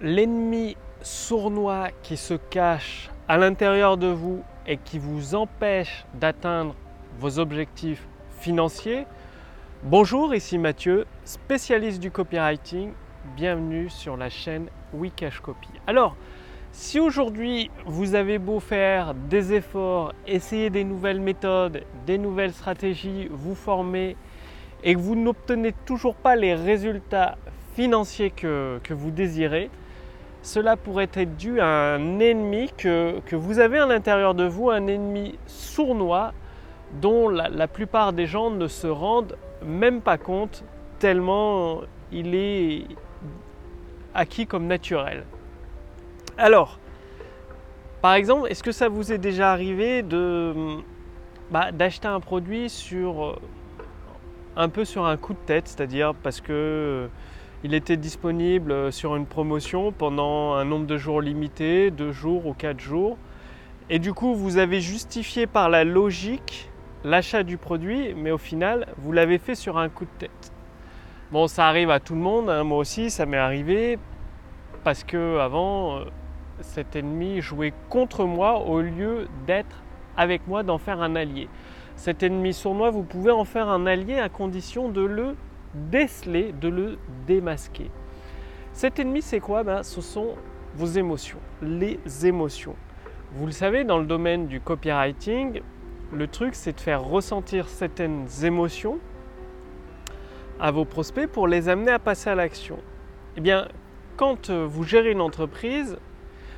l'ennemi sournois qui se cache à l'intérieur de vous et qui vous empêche d'atteindre vos objectifs financiers. Bonjour, ici Mathieu, spécialiste du copywriting. Bienvenue sur la chaîne Wikash Copy. Alors, si aujourd'hui vous avez beau faire des efforts, essayer des nouvelles méthodes, des nouvelles stratégies, vous former et que vous n'obtenez toujours pas les résultats financiers que, que vous désirez, cela pourrait être dû à un ennemi que, vous avez à l'intérieur de vous, un ennemi sournois dont la, plupart des gens ne se rendent même pas compte tellement il est acquis comme naturel. Alors, par exemple, est-ce que ça vous est déjà arrivé de bah, d'acheter un produit sur un peu sur un coup de tête, c'est-à-dire parce que il était disponible euh, sur une promotion pendant un nombre de jours limité, deux jours ou quatre jours. Et du coup, vous avez justifié par la logique l'achat du produit, mais au final, vous l'avez fait sur un coup de tête. Bon, ça arrive à tout le monde, hein, moi aussi, ça m'est arrivé, parce que avant, euh, cet ennemi jouait contre moi au lieu d'être avec moi, d'en faire un allié. Cet ennemi sournois, vous pouvez en faire un allié à condition de le déceler, de le démasquer. Cet ennemi, c'est quoi? Ben, Ce sont vos émotions, les émotions. Vous le savez, dans le domaine du copywriting, le truc, c'est de faire ressentir certaines émotions à vos prospects pour les amener à passer à l'action. Eh bien, quand euh, vous gérez une entreprise,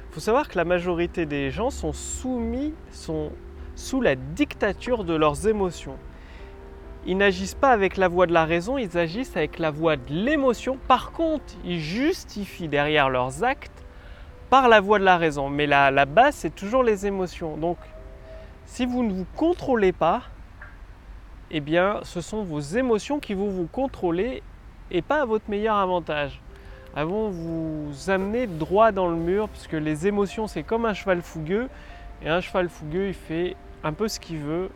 il faut savoir que la majorité des gens sont soumis, sont sous la dictature de leurs émotions ils n'agissent pas avec la voix de la raison, ils agissent avec la voix de l'émotion. Par contre, ils justifient derrière leurs actes par la voix de la raison. Mais la, base, c'est toujours les émotions. Donc, si vous ne vous contrôlez pas, eh bien, ce sont vos émotions qui vont vous contrôler et pas à votre meilleur avantage. Elles vont vous amener droit dans le mur, puisque les émotions, c'est comme un cheval fougueux. Et un cheval fougueux, il fait un peu ce qu'il veut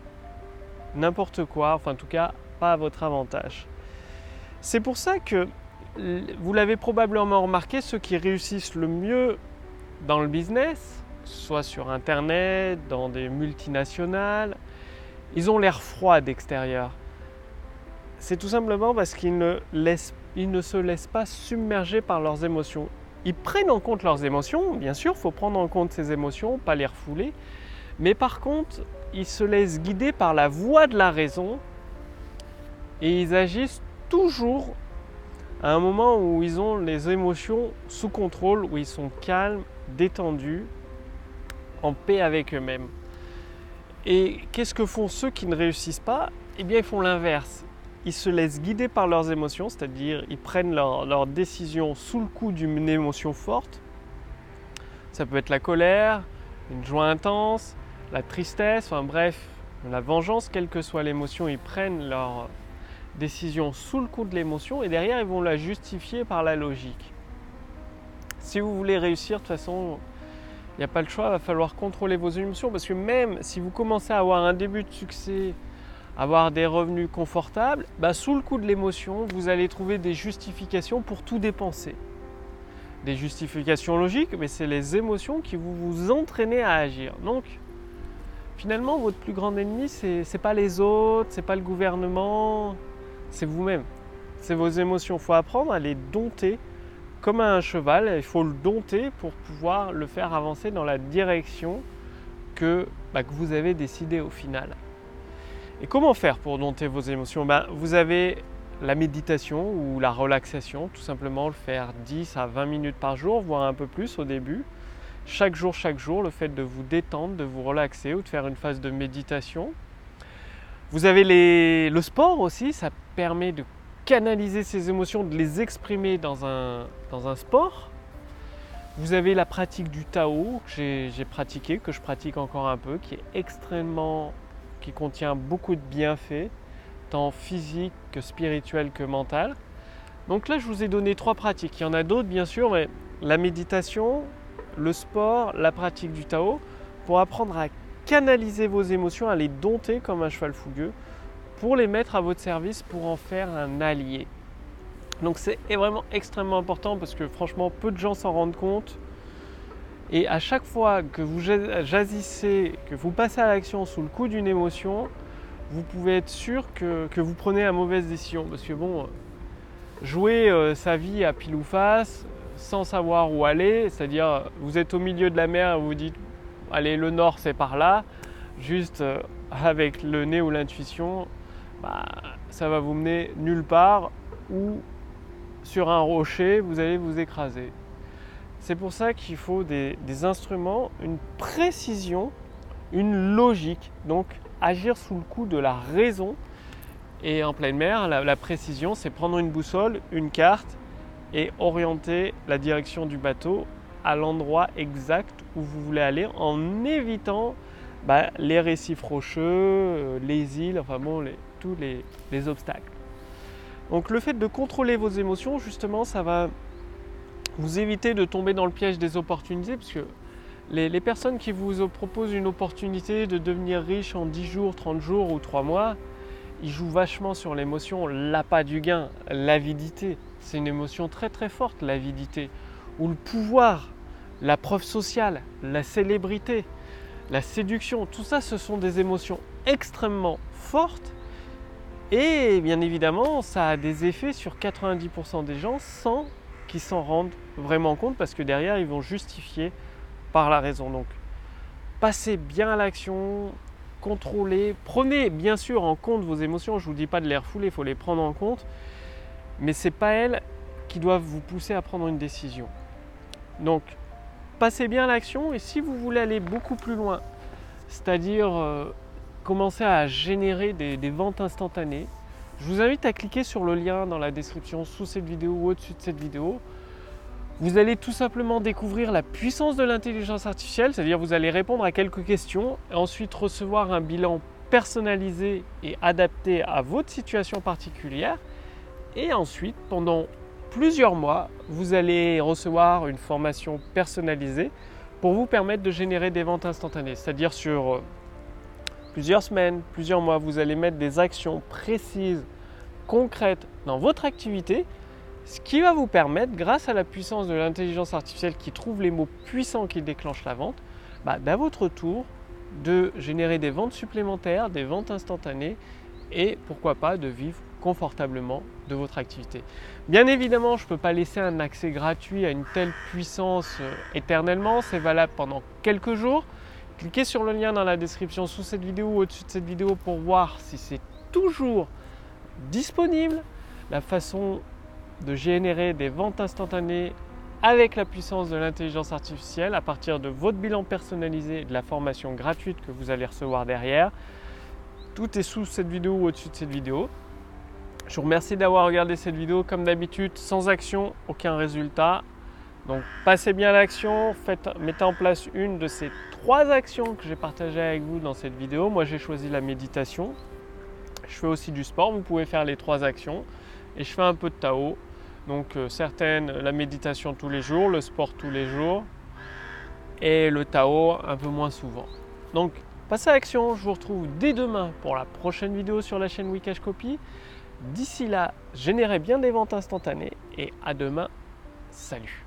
n'importe quoi, enfin en tout cas pas à votre avantage. C'est pour ça que vous l'avez probablement remarqué, ceux qui réussissent le mieux dans le business, soit sur Internet, dans des multinationales, ils ont l'air froid d'extérieur. C'est tout simplement parce qu'ils ne, se laissent pas submerger par leurs émotions. Ils prennent en compte leurs émotions, bien sûr, il faut prendre en compte ces émotions, pas les refouler. Mais par contre, ils se laissent guider par la voix de la raison et ils agissent toujours à un moment où ils ont les émotions sous contrôle, où ils sont calmes, détendus, en paix avec eux-mêmes. Et qu'est-ce que font ceux qui ne réussissent pas? Eh bien, ils font l'inverse. Ils se laissent guider par leurs émotions, c'est-à-dire ils prennent leurs leur décision sous le coup d'une émotion forte. Ça peut être la colère, une joie intense, la tristesse, enfin bref, la vengeance, quelle que soit l'émotion, ils prennent leur décision sous le coup de l'émotion et derrière ils vont la justifier par la logique. Si vous voulez réussir, de toute façon, il n'y a pas le choix, il va falloir contrôler vos émotions parce que même si vous commencez à avoir un début de succès, avoir des revenus confortables, bah, sous le coup de l'émotion, vous allez trouver des justifications pour tout dépenser. Des justifications logiques, mais c'est les émotions qui vous vous à agir. Finalement, votre plus grand ennemi, c'est n'est pas les autres, c'est pas le gouvernement, c'est vous-même. C'est vos émotions. Il faut apprendre à les dompter comme un cheval. Il faut le dompter pour pouvoir le faire avancer dans la direction que, bah, vous avez décidé au final. Et comment faire pour dompter vos émotions? Bah, Vous avez la méditation ou la relaxation, tout simplement le faire 10 à 20 minutes par jour, voire un peu plus au début chaque jour, chaque jour, le fait de vous détendre, de vous relaxer ou de faire une phase de méditation. Vous avez le sport aussi, ça permet de canaliser ses émotions, de les exprimer dans un, sport. Vous avez la pratique du Tao que j'ai pratiqué, que je pratique encore un peu, qui est extrêmement, qui contient beaucoup de bienfaits, tant physiques que spirituels que mental. Donc là, je vous ai donné trois pratiques. Il y en a d'autres, bien sûr, mais la méditation, le sport, la pratique du Tao, pour apprendre à canaliser vos émotions, à les dompter comme un cheval fougueux, pour les mettre à votre service, pour en faire un allié. Donc c'est vraiment extrêmement important parce que franchement peu de gens s'en rendent compte. Et à chaque fois que vous jazzissez, que vous passez à l'action sous le coup d'une émotion, vous pouvez être sûr que, vous prenez la mauvaise décision. Parce que bon, jouer euh, sa vie à pile ou face, sans savoir où aller, c'est-à-dire vous êtes au milieu de la mer et vous dites allez le nord c'est par là, juste euh, avec le nez ou l'intuition, bah, ça va vous mener nulle part ou sur un rocher vous allez vous écraser. C'est pour ça qu'il faut des, instruments, une précision, une logique, donc agir sous le coup de la raison. Et en pleine mer, la précision, c'est prendre une boussole, une carte et orienter la direction du bateau à l'endroit exact où vous voulez aller en évitant bah, les récifs rocheux, euh, les îles, enfin bon, tous les, obstacles. Donc le fait de contrôler vos émotions, justement, ça va vous éviter de tomber dans le piège des opportunités, parce que les, les, personnes qui vous proposent une opportunité de devenir riche en 10 jours, 30 jours ou 3 mois, ils jouent vachement sur l'émotion, l'appât du gain, l'avidité. C'est une émotion très très forte, l'avidité. Ou le pouvoir, la preuve sociale, la célébrité, la séduction, tout ça ce sont des émotions extrêmement fortes et bien évidemment ça a des effets sur 90% des gens sans qu'ils s'en rendent vraiment compte parce que derrière ils vont justifier par la raison. Donc passez bien à l'action, contrôlez, prenez bien sûr en compte vos émotions, je ne vous dis pas de les refouler, il faut les prendre en compte, mais ce n'est pas elles qui doivent vous pousser à prendre une décision. Donc passez bien l'action et si vous voulez aller beaucoup plus loin, c'est-à-dire euh, commencer à générer des, ventes instantanées, je vous invite à cliquer sur le lien dans la description sous cette vidéo ou au-dessus de cette vidéo. Vous allez tout simplement découvrir la puissance de l'intelligence artificielle, c'est-à-dire vous allez répondre à quelques questions et ensuite recevoir un bilan personnalisé et adapté à votre situation particulière. Et ensuite, pendant plusieurs mois, vous allez recevoir une formation personnalisée pour vous permettre de générer des ventes instantanées. C'est-à-dire sur euh, plusieurs semaines, plusieurs mois, vous allez mettre des actions précises, concrètes dans votre activité, ce qui va vous permettre, grâce à la puissance de l'intelligence artificielle qui trouve les mots puissants qui déclenchent la vente, bah, d'à votre tour, de générer des ventes supplémentaires, des ventes instantanées et pourquoi pas de vivre confortablement de votre activité. Bien évidemment, je ne peux pas laisser un accès gratuit à une telle puissance euh, éternellement, c'est valable pendant quelques jours. Cliquez sur le lien dans la description sous cette vidéo ou au-dessus de cette vidéo pour voir si c'est toujours disponible, la façon de générer des ventes instantanées avec la puissance de l'intelligence artificielle à partir de votre bilan personnalisé et de la formation gratuite que vous allez recevoir derrière. Tout est sous cette vidéo ou au-dessus de cette vidéo. Je vous remercie d'avoir regardé cette vidéo. Comme d'habitude, sans action, aucun résultat. Donc passez bien l'action, mettez en place une de ces trois actions que j'ai partagées avec vous dans cette vidéo. Moi j'ai choisi la méditation. Je fais aussi du sport, vous pouvez faire les trois actions. Et je fais un peu de Tao. Donc euh, certaines, la méditation tous les jours, le sport tous les jours. Et le Tao un peu moins souvent. Donc passez à l'action, je vous retrouve dès demain pour la prochaine vidéo sur la chaîne Wikash Copy. D'ici là, générez bien des ventes instantanées et à demain. Salut